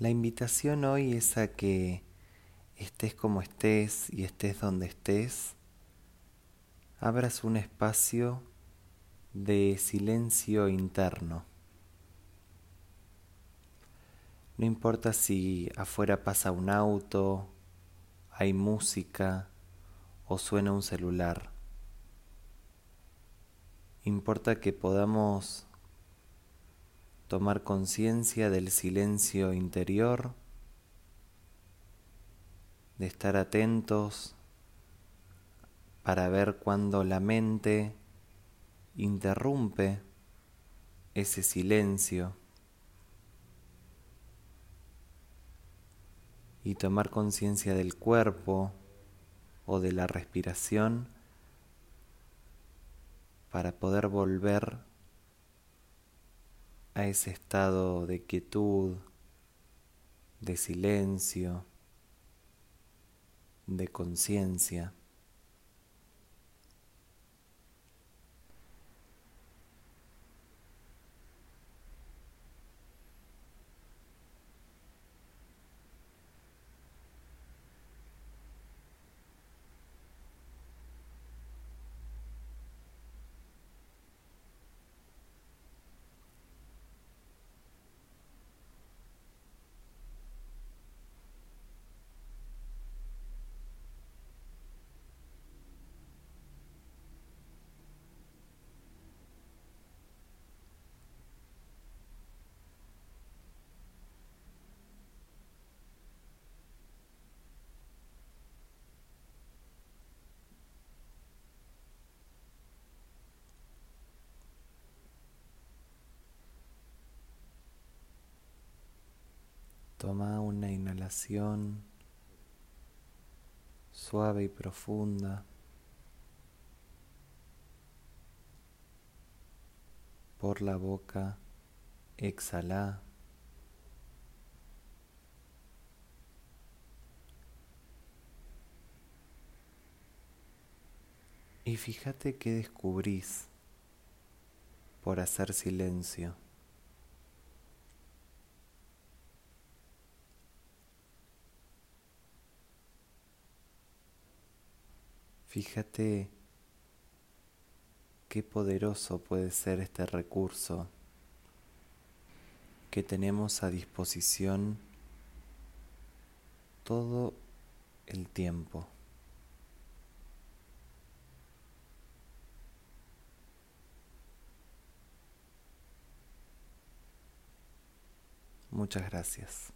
La invitación hoy es a que estés como estés y estés donde estés, abras un espacio de silencio interno. No importa si afuera pasa un auto, hay música o suena un celular. Importa que podamos tomar conciencia del silencio interior, de estar atentos para ver cuando la mente interrumpe ese silencio y tomar conciencia del cuerpo o de la respiración para poder volver a ese estado de quietud, de silencio, de conciencia. Toma una inhalación suave y profunda. Por la boca, exhala. Y fíjate qué descubrís por hacer silencio. Fíjate qué poderoso puede ser este recurso que tenemos a disposición todo el tiempo. Muchas gracias.